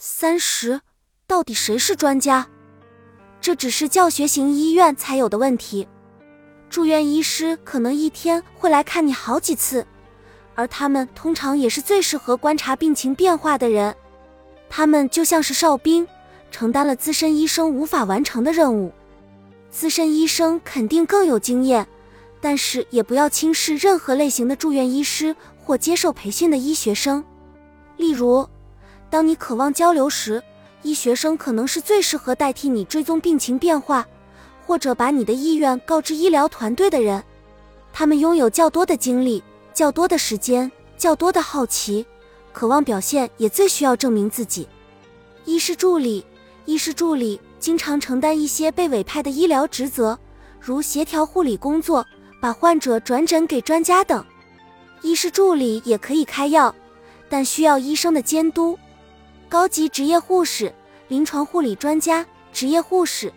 三十，到底谁是专家？这只是教学型医院才有的问题。住院医师可能一天会来看你好几次，而他们通常也是最适合观察病情变化的人。他们就像是哨兵，承担了资深医生无法完成的任务。资深医生肯定更有经验，但是也不要轻视任何类型的住院医师或接受培训的医学生。例如，当你渴望交流时，医学生可能是最适合代替你追踪病情变化，或者把你的意愿告知医疗团队的人。他们拥有较多的精力、较多的时间、较多的好奇，渴望表现，也最需要证明自己。医师助理，医师助理。经常承担一些被委派的医疗职责，如协调护理工作、把患者转诊给专家等。医师助理也可以开药，但需要医生的监督。高级职业护士、临床护理专家、职业护士，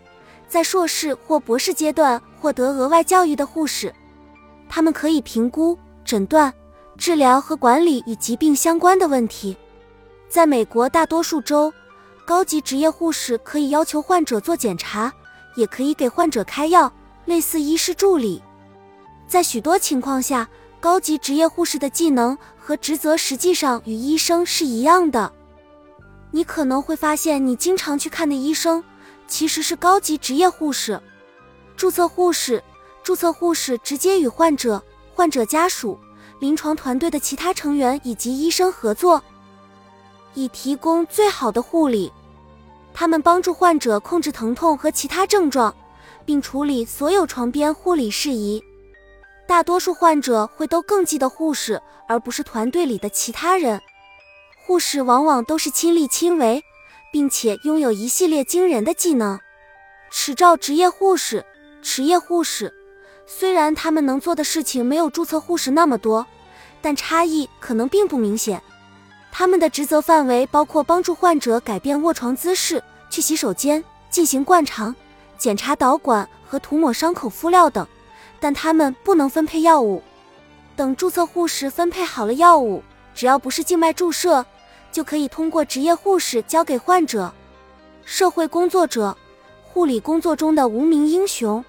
在硕士或博士阶段获得额外教育的护士，他们可以评估、诊断、治疗和管理与疾病相关的问题。在美国大多数州。高级职业护士可以要求患者做检查，也可以给患者开药，类似医师助理。在许多情况下，高级职业护士的技能和职责实际上与医生是一样的。你可能会发现，你经常去看的医生其实是高级职业护士、注册护士。注册护士直接与患者、患者家属、临床团队的其他成员以及医生合作。以提供最好的护理，他们帮助患者控制疼痛和其他症状，并处理所有床边护理事宜。大多数患者会都更记得护士，而不是团队里的其他人。护士往往都是亲力亲为，并且拥有一系列惊人的技能。持照职业护士、职业护士，虽然他们能做的事情没有注册护士那么多，但差异可能并不明显。他们的职责范围包括帮助患者改变卧床姿势、去洗手间、进行灌肠、检查导管和涂抹伤口敷料等，但他们不能分配药物。等注册护士分配好了药物，只要不是静脉注射，就可以通过职业护士交给患者。社会工作者，护理工作中的无名英雄，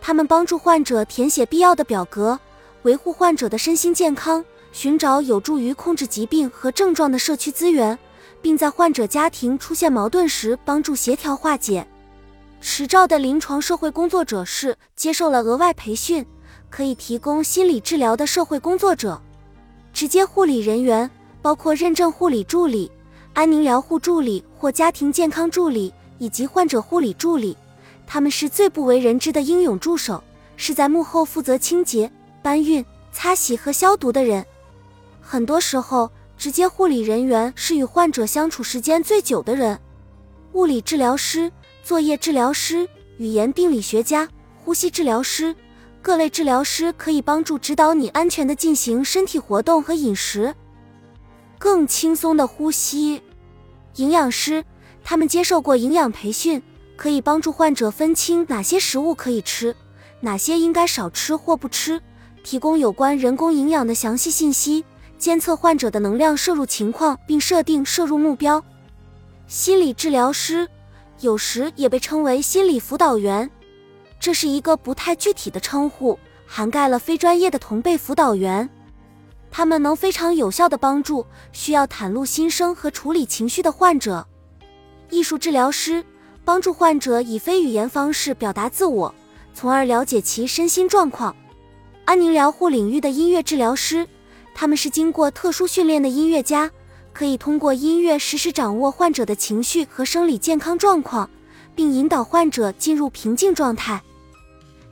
他们帮助患者填写必要的表格，维护患者的身心健康。寻找有助于控制疾病和症状的社区资源，并在患者家庭出现矛盾时帮助协调化解。持照的临床社会工作者是接受了额外培训，可以提供心理治疗的社会工作者。直接护理人员包括认证护理助理、安宁疗护助理或家庭健康助理以及患者护理助理，他们是最不为人知的英勇助手，是在幕后负责清洁、搬运、擦洗和消毒的人。很多时候，直接护理人员是与患者相处时间最久的人。物理治疗师、作业治疗师、语言病理学家、呼吸治疗师，各类治疗师可以帮助指导你安全的进行身体活动和饮食，更轻松的呼吸。营养师，他们接受过营养培训，可以帮助患者分清哪些食物可以吃，哪些应该少吃或不吃，提供有关人工营养的详细信息。监测患者的能量摄入情况，并设定摄入目标。心理治疗师有时也被称为心理辅导员，这是一个不太具体的称呼，涵盖了非专业的同辈辅导员。他们能非常有效地帮助需要袒露心声和处理情绪的患者。艺术治疗师帮助患者以非语言方式表达自我，从而了解其身心状况。安宁疗护领域的音乐治疗师。他们是经过特殊训练的音乐家，可以通过音乐实时掌握患者的情绪和生理健康状况，并引导患者进入平静状态。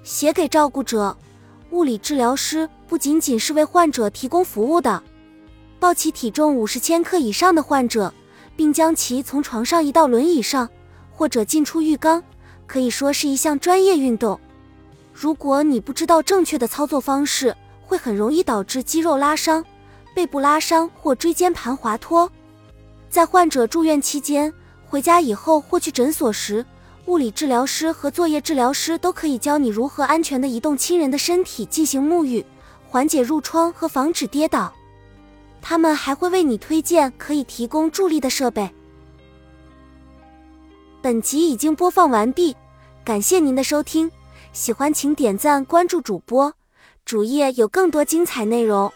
写给照顾者，物理治疗师不仅仅是为患者提供服务的。抱起体重五十千克以上的患者，并将其从床上移到轮椅上，或者进出浴缸，可以说是一项专业运动。如果你不知道正确的操作方式，会很容易导致肌肉拉伤、背部拉伤或椎间盘滑脱。在患者住院期间、回家以后或去诊所时，物理治疗师和作业治疗师都可以教你如何安全地移动亲人的身体进行沐浴，缓解褥疮和防止跌倒。他们还会为你推荐可以提供助力的设备。本集已经播放完毕感谢您的收听喜欢请点赞关注主播主页有更多精彩内容。